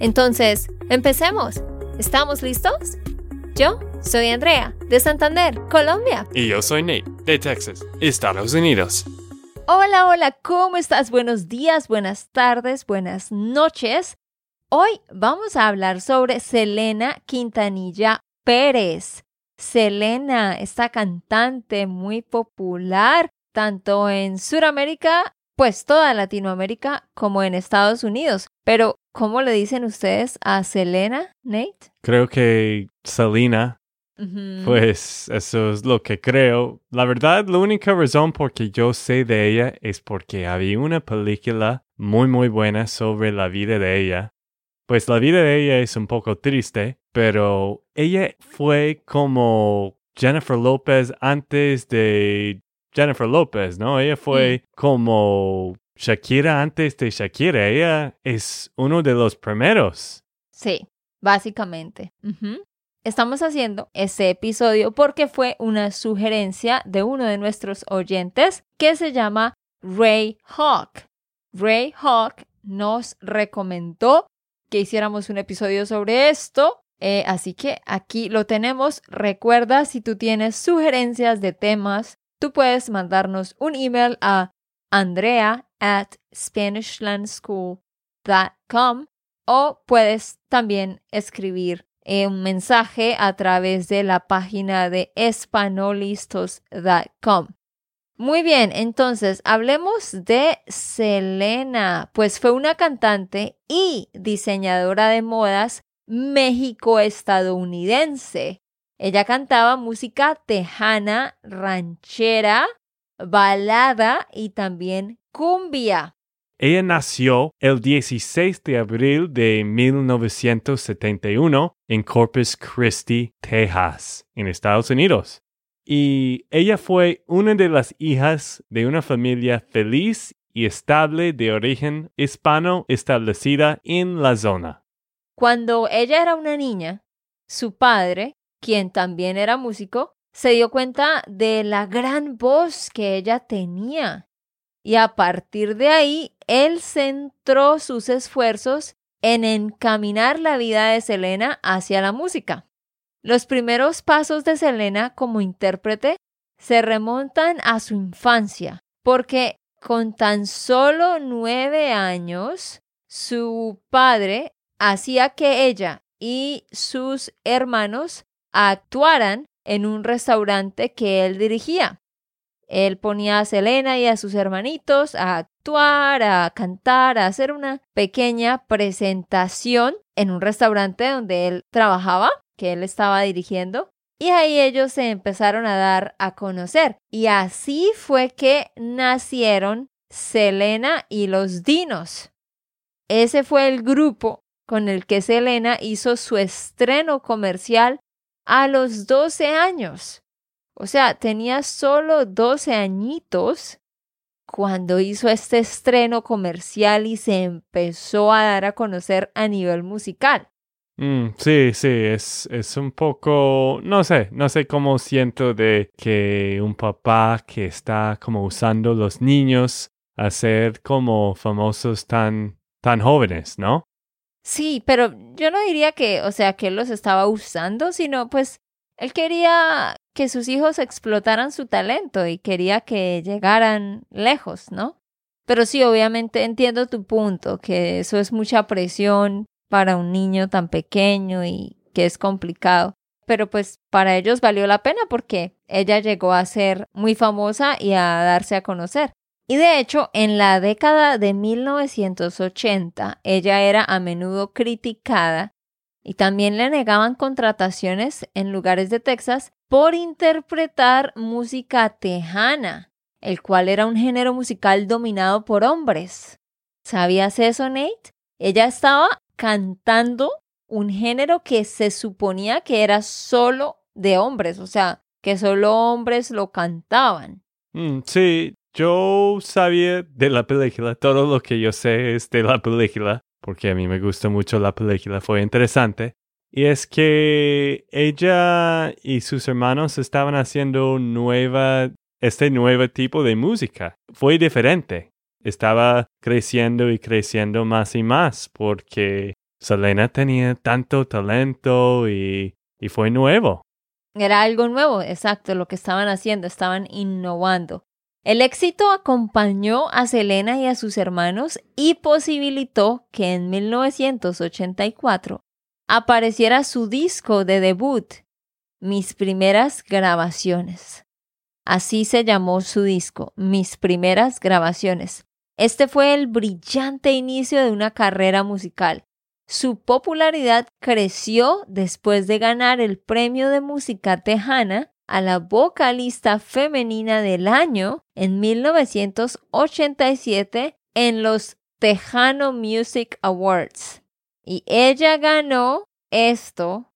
Entonces, empecemos. ¿Estamos listos? Yo soy Andrea, de Santander, Colombia. Y yo soy Nate, de Texas, Estados Unidos. Hola, hola, ¿cómo estás? Buenos días, buenas tardes, buenas noches. Hoy vamos a hablar sobre Selena Quintanilla Pérez. Selena, esta cantante muy popular tanto en Sudamérica, pues toda Latinoamérica, como en Estados Unidos. Pero, ¿cómo le dicen ustedes a Selena, Nate? Creo que Selena. Pues eso es lo que creo. La verdad, la única razón por que yo sé de ella es porque había una película muy muy buena sobre la vida de ella pues la vida de ella es un poco triste, pero ella fue como Jennifer Lopez antes de Jennifer Lopez, ¿no? Ella fue como Shakira antes de Shakira. Ella es uno de los primeros. Sí, básicamente. Estamos haciendo este episodio porque fue una sugerencia de uno de nuestros oyentes que se llama Ray Hawk. Ray Hawk nos recomendó que hiciéramos un episodio sobre esto. Eh, así que aquí lo tenemos. Recuerda, si tú tienes sugerencias de temas, tú puedes mandarnos un email a andrea at SpanishLandSchool.com o puedes también escribir un mensaje a través de la página de espanolistos.com. Muy bien, entonces hablemos de Selena, pues fue una cantante y diseñadora de modas méxico-estadounidense. Ella cantaba música tejana, ranchera, balada y también cumbia. Ella nació el 16 de abril de 1971 en Corpus Christi, Texas, en Estados Unidos y ella fue una de las hijas de una familia feliz y estable de origen hispano establecida en la zona. Cuando ella era una niña, su padre, quien también era músico, se dio cuenta de la gran voz que ella tenía. Y a partir de ahí, él centró sus esfuerzos en encaminar la vida de Selena hacia la música. Los primeros pasos de Selena como intérprete se remontan a su infancia, porque con tan solo nueve años, su padre hacía que ella y sus hermanos actuaran en un restaurante que él dirigía. Él ponía a Selena y a sus hermanitos a actuar, a cantar, a hacer una pequeña presentación en un restaurante donde él trabajaba que él estaba dirigiendo. Y ahí ellos se empezaron a dar a conocer. Y así fue que nacieron Selena y los Dinos. Ese fue el grupo con el que Selena hizo su estreno comercial a los 12 años. O sea, tenía solo 12 añitos cuando hizo este estreno comercial y se empezó a dar a conocer a nivel musical. Mm, sí, sí, es, es un poco, no sé, no sé cómo siento de que un papá que está como usando los niños a ser como famosos tan, tan jóvenes, ¿no? Sí, pero yo no diría que, o sea, que él los estaba usando, sino pues él quería que sus hijos explotaran su talento y quería que llegaran lejos, ¿no? Pero sí, obviamente entiendo tu punto, que eso es mucha presión para un niño tan pequeño y que es complicado. Pero pues para ellos valió la pena porque ella llegó a ser muy famosa y a darse a conocer. Y de hecho, en la década de 1980, ella era a menudo criticada y también le negaban contrataciones en lugares de Texas por interpretar música tejana, el cual era un género musical dominado por hombres. ¿Sabías eso, Nate? Ella estaba cantando un género que se suponía que era solo de hombres, o sea, que solo hombres lo cantaban. Mm, sí, yo sabía de la película, todo lo que yo sé es de la película, porque a mí me gusta mucho la película, fue interesante. Y es que ella y sus hermanos estaban haciendo nueva, este nuevo tipo de música. Fue diferente. Estaba creciendo y creciendo más y más porque Selena tenía tanto talento y, y fue nuevo. Era algo nuevo, exacto, lo que estaban haciendo, estaban innovando. El éxito acompañó a Selena y a sus hermanos y posibilitó que en 1984 apareciera su disco de debut, Mis primeras grabaciones. Así se llamó su disco, Mis primeras grabaciones. Este fue el brillante inicio de una carrera musical. Su popularidad creció después de ganar el premio de música tejana a la vocalista femenina del año en 1987 en los Tejano Music Awards. Y ella ganó esto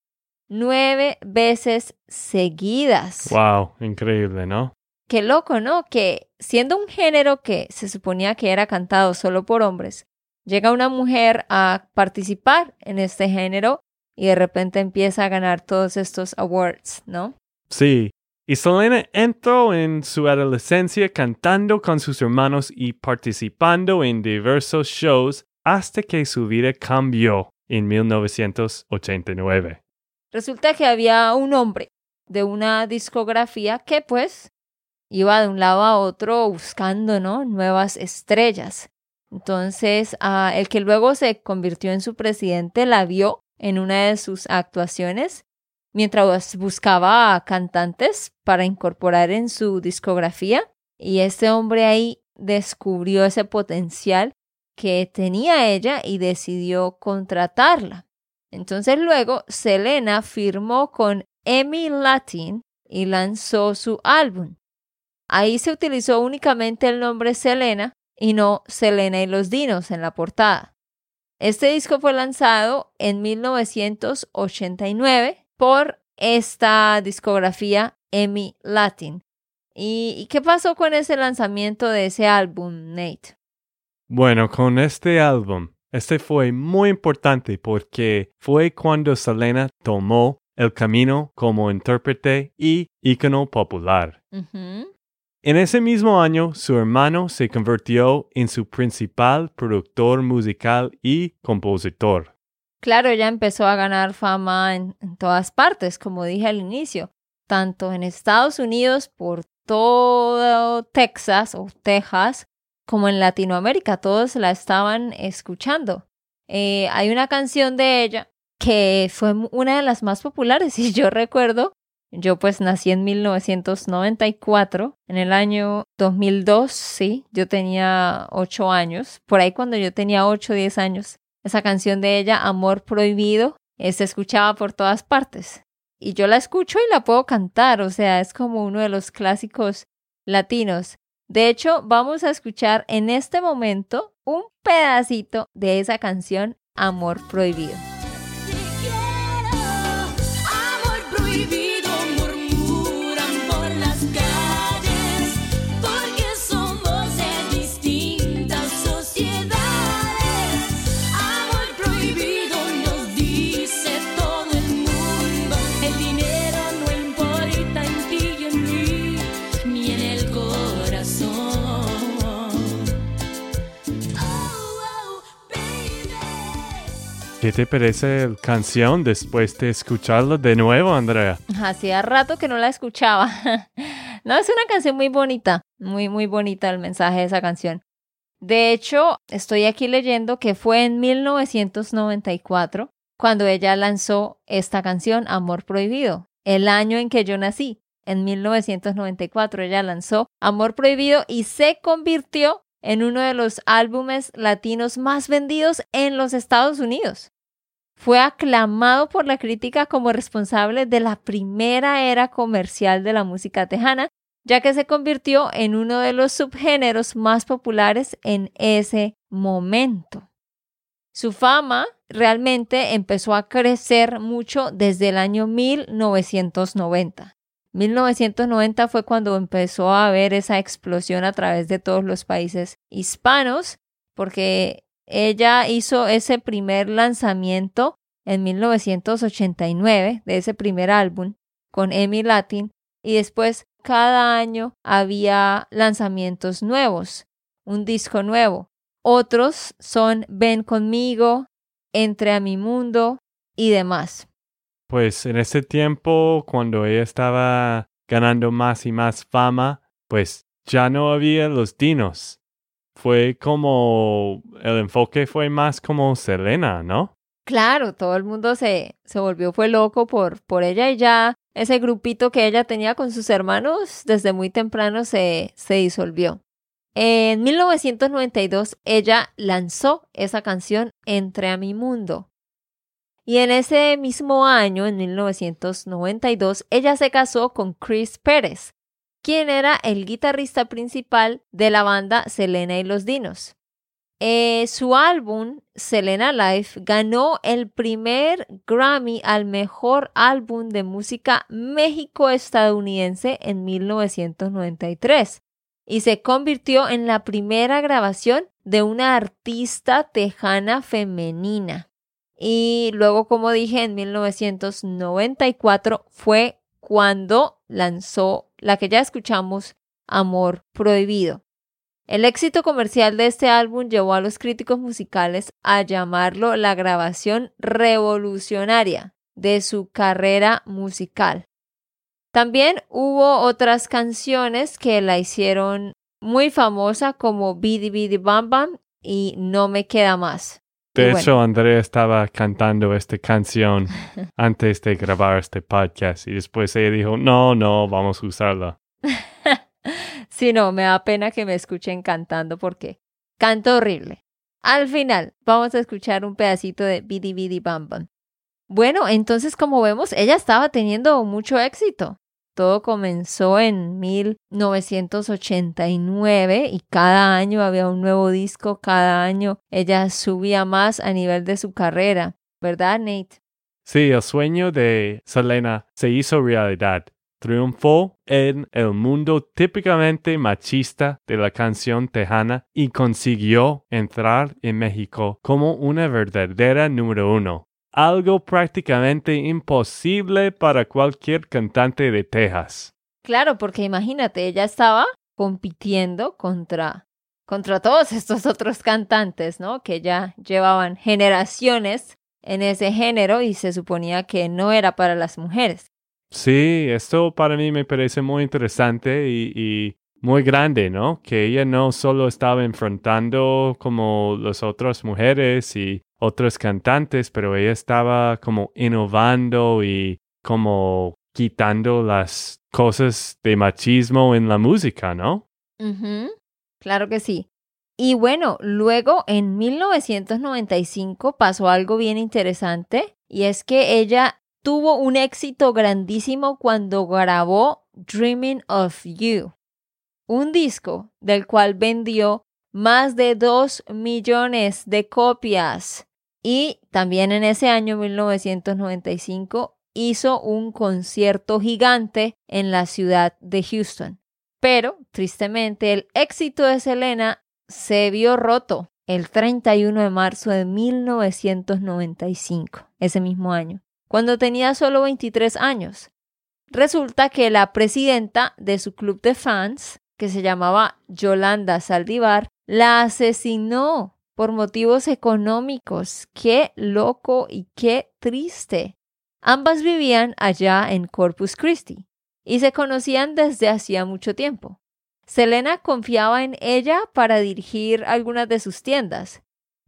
nueve veces seguidas. Wow, increíble, ¿no? Qué loco, ¿no? Que siendo un género que se suponía que era cantado solo por hombres, llega una mujer a participar en este género y de repente empieza a ganar todos estos awards, ¿no? Sí, y Selena entró en su adolescencia cantando con sus hermanos y participando en diversos shows hasta que su vida cambió en 1989. Resulta que había un hombre de una discografía que pues iba de un lado a otro buscando ¿no? nuevas estrellas. Entonces, el que luego se convirtió en su presidente la vio en una de sus actuaciones mientras buscaba cantantes para incorporar en su discografía y este hombre ahí descubrió ese potencial que tenía ella y decidió contratarla. Entonces luego Selena firmó con Emmy Latin y lanzó su álbum. Ahí se utilizó únicamente el nombre Selena y no Selena y los Dinos en la portada. Este disco fue lanzado en 1989 por esta discografía Emmy Latin. ¿Y, qué pasó con ese lanzamiento de ese álbum, Nate? Bueno, con este álbum, este fue muy importante porque fue cuando Selena tomó el camino como intérprete y ícono popular. En ese mismo año, su hermano se convirtió en su principal productor musical y compositor. Claro, ella empezó a ganar fama en, todas partes, como dije al inicio, tanto en Estados Unidos por todo Texas o Texas, como en Latinoamérica, todos la estaban escuchando. Eh, hay una canción de ella que fue una de las más populares y yo recuerdo, yo pues nací en 1994, en el año 2002, sí, yo tenía ocho años, por ahí cuando yo tenía ocho o diez años, esa canción de ella, Amor Prohibido, eh, se escuchaba por todas partes. Y yo la escucho y la puedo cantar, o sea, es como uno de los clásicos latinos. De hecho, vamos a escuchar en este momento un pedacito de esa canción, Amor Prohibido. ¿Qué te parece la canción después de escucharla de nuevo, Andrea? Hacía rato que no la escuchaba. no, es una canción muy bonita, muy, muy bonita el mensaje de esa canción. De hecho, estoy aquí leyendo que fue en 1994 cuando ella lanzó esta canción, Amor Prohibido, el año en que yo nací. En 1994 ella lanzó Amor Prohibido y se convirtió en uno de los álbumes latinos más vendidos en los Estados Unidos. Fue aclamado por la crítica como responsable de la primera era comercial de la música tejana, ya que se convirtió en uno de los subgéneros más populares en ese momento. Su fama realmente empezó a crecer mucho desde el año 1990. 1990 fue cuando empezó a haber esa explosión a través de todos los países hispanos, porque ella hizo ese primer lanzamiento en 1989 de ese primer álbum con Emmy Latin y después cada año había lanzamientos nuevos, un disco nuevo. Otros son Ven conmigo, Entre a mi mundo y demás. Pues en ese tiempo, cuando ella estaba ganando más y más fama, pues ya no había los dinos. Fue como, el enfoque fue más como Selena, ¿no? Claro, todo el mundo se, se volvió, fue loco por, por ella y ya ese grupito que ella tenía con sus hermanos desde muy temprano se, se disolvió. En 1992 ella lanzó esa canción Entre a mi mundo y en ese mismo año, en 1992, ella se casó con Chris Pérez, quien era el guitarrista principal de la banda Selena y los Dinos. Eh, su álbum, Selena Life, ganó el primer Grammy al mejor álbum de música México-estadounidense en 1993 y se convirtió en la primera grabación de una artista tejana femenina. Y luego, como dije, en 1994 fue cuando lanzó la que ya escuchamos, Amor Prohibido. El éxito comercial de este álbum llevó a los críticos musicales a llamarlo la grabación revolucionaria de su carrera musical. También hubo otras canciones que la hicieron muy famosa como Bidi Bidi Bam Bam y No me queda más. De hecho, Andrea estaba cantando esta canción antes de grabar este podcast y después ella dijo, no, no, vamos a usarla. sí, no, me da pena que me escuchen cantando porque canto horrible. Al final, vamos a escuchar un pedacito de Bidi Bidi Bam Bam. Bueno, entonces como vemos, ella estaba teniendo mucho éxito. Todo comenzó en 1989 y cada año había un nuevo disco, cada año ella subía más a nivel de su carrera, ¿verdad, Nate? Sí, el sueño de Selena se hizo realidad. Triunfó en el mundo típicamente machista de la canción tejana y consiguió entrar en México como una verdadera número uno algo prácticamente imposible para cualquier cantante de Texas. Claro, porque imagínate, ella estaba compitiendo contra contra todos estos otros cantantes, ¿no? Que ya llevaban generaciones en ese género y se suponía que no era para las mujeres. Sí, esto para mí me parece muy interesante y, y muy grande, ¿no? Que ella no solo estaba enfrentando como las otras mujeres y otros cantantes, pero ella estaba como innovando y como quitando las cosas de machismo en la música, ¿no? Claro que sí. Y bueno, luego en 1995 pasó algo bien interesante y es que ella tuvo un éxito grandísimo cuando grabó Dreaming of You, un disco del cual vendió más de 2 millones de copias. Y también en ese año 1995 hizo un concierto gigante en la ciudad de Houston. Pero, tristemente, el éxito de Selena se vio roto el 31 de marzo de 1995, ese mismo año, cuando tenía solo 23 años. Resulta que la presidenta de su club de fans, que se llamaba Yolanda Saldivar, la asesinó por motivos económicos. Qué loco y qué triste. Ambas vivían allá en Corpus Christi y se conocían desde hacía mucho tiempo. Selena confiaba en ella para dirigir algunas de sus tiendas,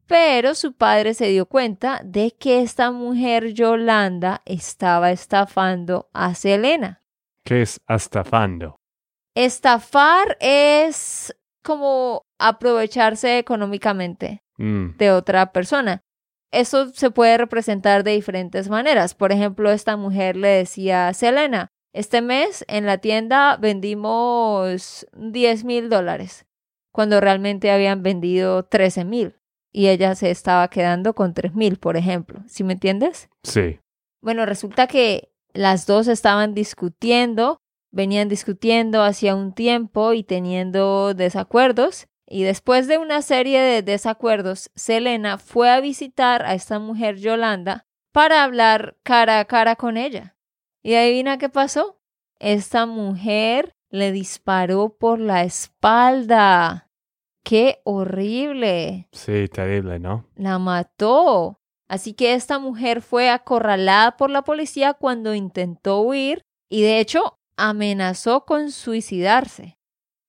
pero su padre se dio cuenta de que esta mujer Yolanda estaba estafando a Selena. ¿Qué es estafando? Estafar es como aprovecharse económicamente mm. de otra persona. Eso se puede representar de diferentes maneras. Por ejemplo, esta mujer le decía a Selena, este mes en la tienda vendimos 10 mil dólares, cuando realmente habían vendido 13 mil. y ella se estaba quedando con tres mil, por ejemplo. ¿Sí me entiendes? Sí. Bueno, resulta que las dos estaban discutiendo, venían discutiendo hacía un tiempo y teniendo desacuerdos. Y después de una serie de desacuerdos, Selena fue a visitar a esta mujer Yolanda para hablar cara a cara con ella. Y adivina qué pasó. Esta mujer le disparó por la espalda. ¡Qué horrible! Sí, terrible, ¿no? La mató. Así que esta mujer fue acorralada por la policía cuando intentó huir y de hecho amenazó con suicidarse.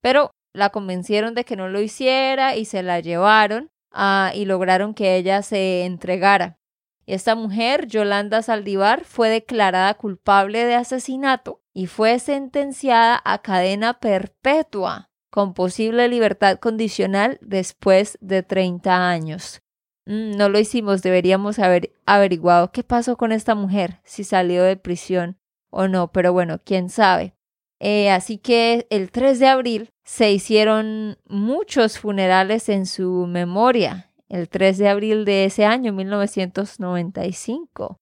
Pero la convencieron de que no lo hiciera y se la llevaron ah, y lograron que ella se entregara. Esta mujer, Yolanda Saldivar, fue declarada culpable de asesinato y fue sentenciada a cadena perpetua con posible libertad condicional después de 30 años. Mm, no lo hicimos, deberíamos haber averiguado qué pasó con esta mujer, si salió de prisión o no, pero bueno, quién sabe. Eh, así que el 3 de abril se hicieron muchos funerales en su memoria, el 3 de abril de ese año, 1995.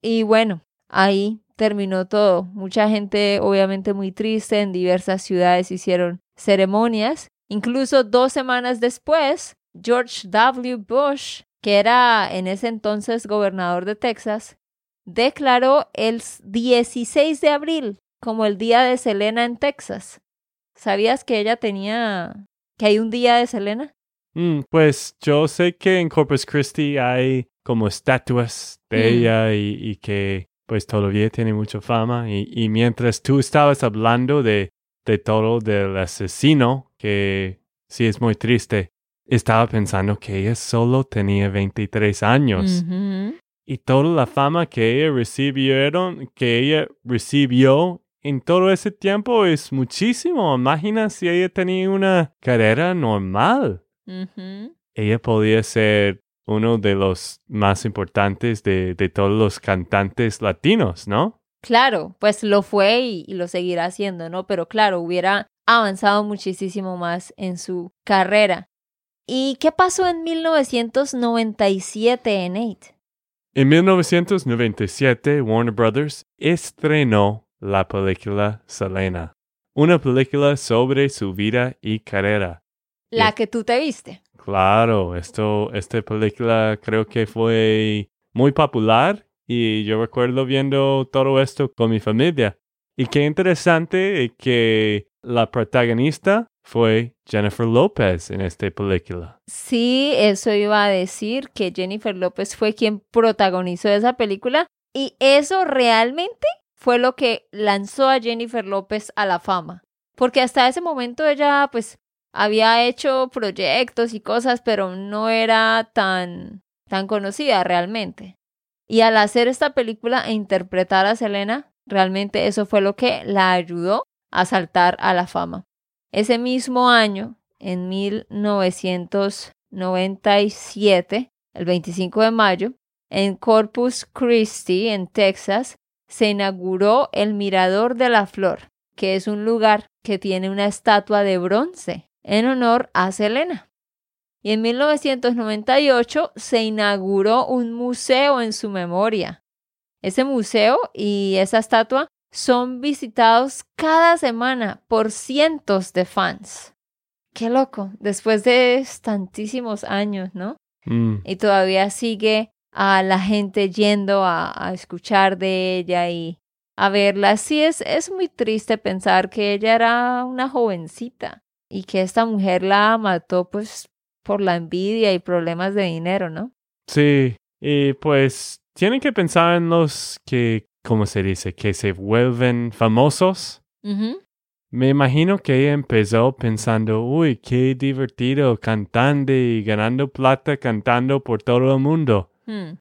Y bueno, ahí terminó todo. Mucha gente obviamente muy triste, en diversas ciudades hicieron ceremonias. Incluso dos semanas después, George W. Bush, que era en ese entonces gobernador de Texas, declaró el 16 de abril como el día de Selena en Texas. ¿Sabías que ella tenía, que hay un día de Selena? Mm, pues yo sé que en Corpus Christi hay como estatuas de Mm. ella y, y que pues todavía tiene mucha fama. Y, y mientras tú estabas hablando de, de todo del asesino, que sí es muy triste, estaba pensando que ella solo tenía 23 años. Y toda la fama que ella recibieron, que ella recibió en todo ese tiempo es muchísimo. Imagina si ella tenía una carrera normal. Ella podía ser uno de los más importantes de, de todos los cantantes latinos, ¿no? Claro, pues lo fue y, y lo seguirá haciendo, ¿no? Pero claro, hubiera avanzado muchísimo más en su carrera. ¿Y qué pasó en 1997, Nate? En 1997, Warner Brothers estrenó la película Selena, una película sobre su vida y carrera. La que tú te viste. Claro, esto, esta película creo que fue muy popular y yo recuerdo viendo todo esto con mi familia. Y qué interesante que la protagonista fue Jennifer Lopez en esta película. Sí, eso iba a decir que Jennifer López fue quien protagonizó esa película y eso realmente fue lo que lanzó a Jennifer López a la fama. Porque hasta ese momento ella pues había hecho proyectos y cosas, pero no era tan tan conocida realmente. Y al hacer esta película e interpretar a Selena, realmente eso fue lo que la ayudó a saltar a la fama. Ese mismo año, en 1997, el 25 de mayo, en Corpus Christi, en Texas, se inauguró el Mirador de la Flor, que es un lugar que tiene una estatua de bronce en honor a Selena. Y en 1998 se inauguró un museo en su memoria. Ese museo y esa estatua son visitados cada semana por cientos de fans. Qué loco, después de tantísimos años, ¿no? Mm, Y todavía sigue a la gente yendo a, a escuchar de ella y a verla. Sí, es, es muy triste pensar que ella era una jovencita y que esta mujer la mató pues por la envidia y problemas de dinero, ¿no? Sí, y pues tienen que pensar en los que, ¿cómo se dice? Que se vuelven famosos. Me imagino que ella empezó pensando, uy, qué divertido cantando y ganando plata cantando por todo el mundo. Hmm.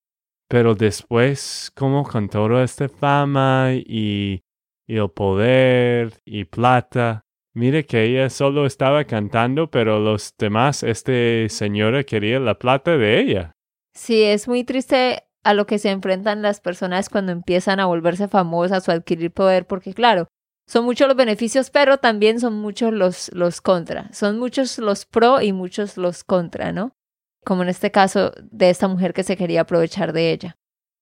Pero después, como con toda esta fama y, y el poder y plata, mire que ella solo estaba cantando, pero los demás, este señora quería la plata de ella. Sí, es muy triste a lo que se enfrentan las personas cuando empiezan a volverse famosas o adquirir poder, porque claro, son muchos los beneficios, pero también son muchos los, los contra. Son muchos los pro y muchos los contra, ¿no? Como en este caso de esta mujer que se quería aprovechar de ella.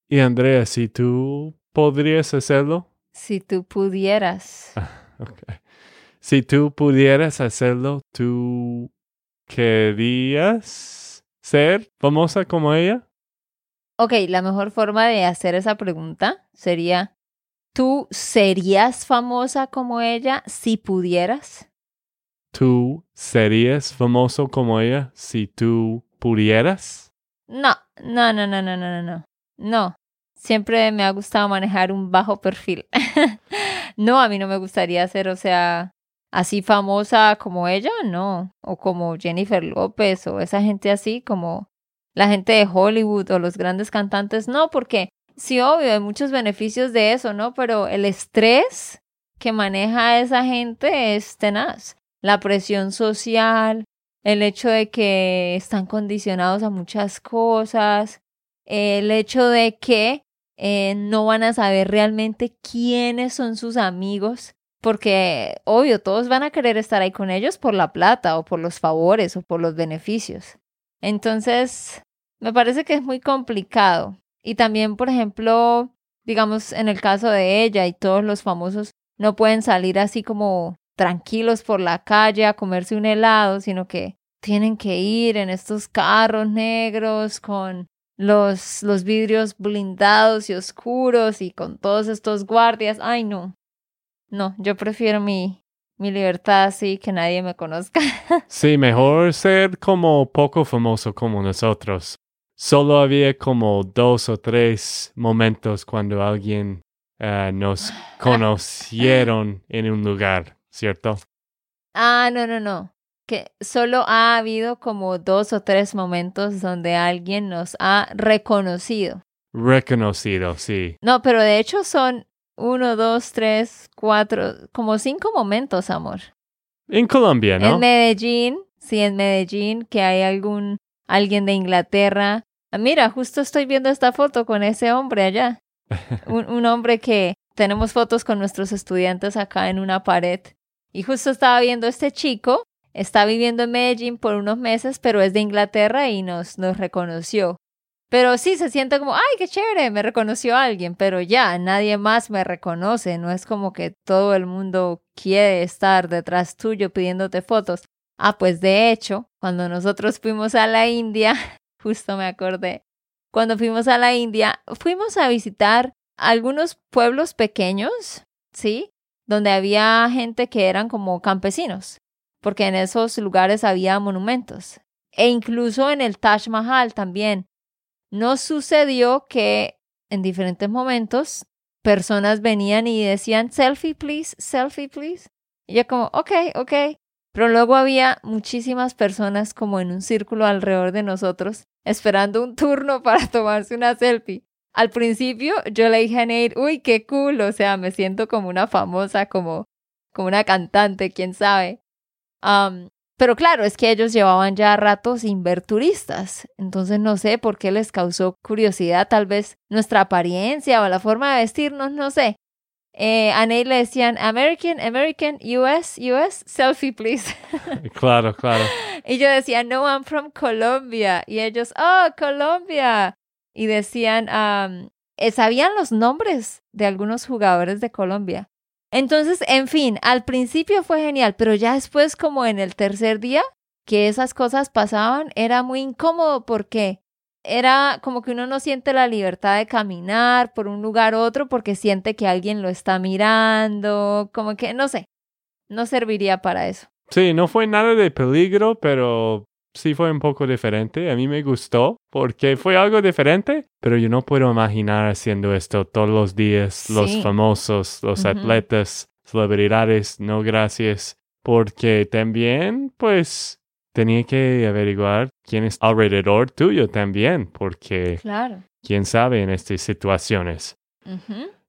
Y Andrea, si tú podrías hacerlo. Si tú pudieras. okay. Si tú pudieras hacerlo, ¿tú querías ser famosa como ella? Ok, la mejor forma de hacer esa pregunta sería, ¿tú serías famosa como ella si pudieras? ¿Tú serías famoso como ella si tú pudieras? No, no, no, no, no, no, no. No, siempre me ha gustado manejar un bajo perfil. no, a mí no me gustaría ser, o sea, así famosa como ella, no. O como Jennifer López o esa gente así, como la gente de Hollywood o los grandes cantantes, no, porque sí, obvio, hay muchos beneficios de eso, ¿no? Pero el estrés que maneja esa gente es tenaz. La presión social, el hecho de que están condicionados a muchas cosas, el hecho de que eh, no van a saber realmente quiénes son sus amigos, porque obvio, todos van a querer estar ahí con ellos por la plata o por los favores o por los beneficios. Entonces, me parece que es muy complicado. Y también, por ejemplo, digamos, en el caso de ella y todos los famosos, no pueden salir así como tranquilos por la calle a comerse un helado, sino que tienen que ir en estos carros negros con los, los vidrios blindados y oscuros y con todos estos guardias. Ay, no. No, yo prefiero mi, mi libertad así, que nadie me conozca. sí, mejor ser como poco famoso como nosotros. Solo había como dos o tres momentos cuando alguien uh, nos conocieron en un lugar, ¿cierto? Ah, no, no, no. Que solo ha habido como dos o tres momentos donde alguien nos ha reconocido. Reconocido, sí. No, pero de hecho son uno, dos, tres, cuatro, como cinco momentos, amor. En Colombia, ¿no? En Medellín, sí, en Medellín, que hay algún, alguien de Inglaterra. Ah, mira, justo estoy viendo esta foto con ese hombre allá. un, un hombre que tenemos fotos con nuestros estudiantes acá en una pared. Y justo estaba viendo este chico, está viviendo en Medellín por unos meses, pero es de Inglaterra y nos, nos reconoció. Pero sí se siente como, ay, qué chévere, me reconoció alguien, pero ya, nadie más me reconoce, no es como que todo el mundo quiere estar detrás tuyo pidiéndote fotos. Ah, pues de hecho, cuando nosotros fuimos a la India, justo me acordé, cuando fuimos a la India, fuimos a visitar algunos pueblos pequeños, ¿sí? Donde había gente que eran como campesinos, porque en esos lugares había monumentos. E incluso en el Taj Mahal también no sucedió que en diferentes momentos personas venían y decían selfie please, selfie please. Y yo como, ok, ok. Pero luego había muchísimas personas como en un círculo alrededor de nosotros esperando un turno para tomarse una selfie. Al principio yo le dije a Nate, uy, qué cool, o sea, me siento como una famosa, como, como una cantante, quién sabe. Um, pero claro, es que ellos llevaban ya rato sin ver turistas, entonces no sé por qué les causó curiosidad, tal vez nuestra apariencia o la forma de vestirnos, no sé. Eh, a Nate le decían American, American, US, US, selfie please. claro, claro. Y yo decía, no, I'm from Colombia. Y ellos, oh, Colombia. Y decían, um, sabían los nombres de algunos jugadores de Colombia. Entonces, en fin, al principio fue genial, pero ya después, como en el tercer día que esas cosas pasaban, era muy incómodo porque era como que uno no siente la libertad de caminar por un lugar a otro porque siente que alguien lo está mirando, como que no sé, no serviría para eso. Sí, no fue nada de peligro, pero sí fue un poco diferente. A mí me gustó porque fue algo diferente, pero yo no puedo imaginar haciendo esto todos los días, los famosos, los atletas, celebridades, no gracias, porque también, pues, tenía que averiguar quién es alrededor tuyo también, porque, claro. quién sabe en estas situaciones.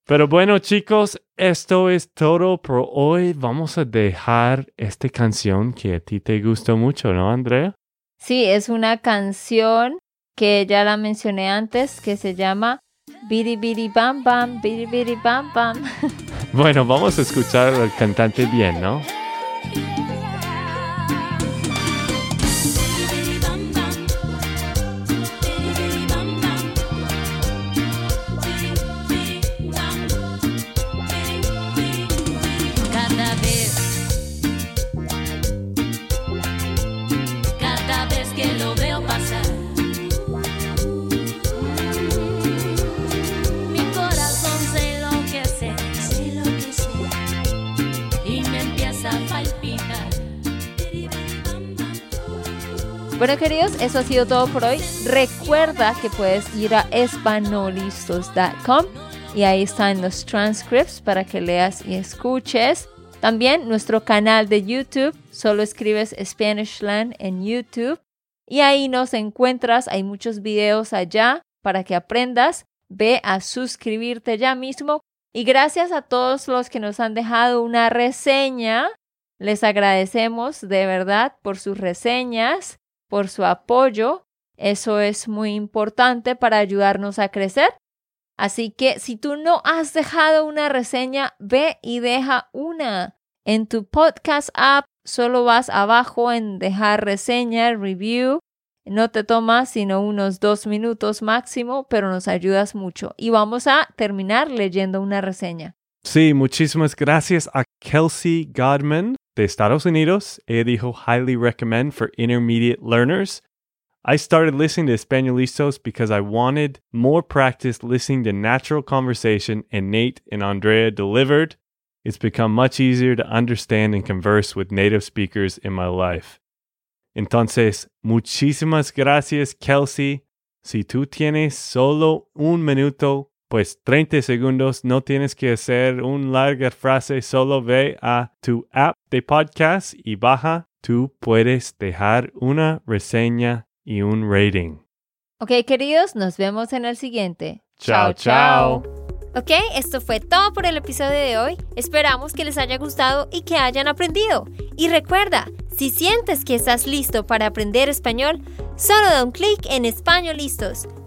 Pero bueno, chicos, esto es todo por hoy. Vamos a dejar esta canción que a ti te gustó mucho, ¿no, Andrea? Sí, es una canción que ya la mencioné antes, que se llama Biri Biri Bam Bam, Biri Biri Bam Bam. Bueno, vamos a escuchar al cantante bien, ¿no? Eso ha sido todo por hoy. Recuerda que puedes ir a espanolistos.com y ahí están los transcripts para que leas y escuches. También nuestro canal de YouTube, solo escribes Spanishland en YouTube y ahí nos encuentras, hay muchos videos allá para que aprendas. Ve a suscribirte ya mismo y gracias a todos los que nos han dejado una reseña. Les agradecemos de verdad por sus reseñas, por su apoyo. Eso es muy importante para ayudarnos a crecer. Así que si tú no has dejado una reseña, ve y deja una. En tu podcast app solo vas abajo en dejar reseña, review. No te toma sino unos dos minutos máximo, pero nos ayudas mucho. Y vamos a terminar leyendo una reseña. Sí, muchísimas gracias a Kelsey Godman de Estados Unidos. Ella dijo highly recommend for intermediate learners. I started listening to Españolistos because I wanted more practice listening to natural conversation and Nate and Andrea delivered. It's become much easier to understand and converse with native speakers in my life. Entonces, muchísimas gracias, Kelsey. Si tú tienes solo un minuto, pues 30 segundos, no tienes que hacer una larga frase, solo ve a tu app de podcast y baja. Tú puedes dejar una reseña y un rating. Ok, queridos, nos vemos en el siguiente. Chao, chao. Ok, esto fue todo por el episodio de hoy. Esperamos que les haya gustado y que hayan aprendido. Y recuerda, si sientes que estás listo para aprender español, solo da un clic en Español Listos.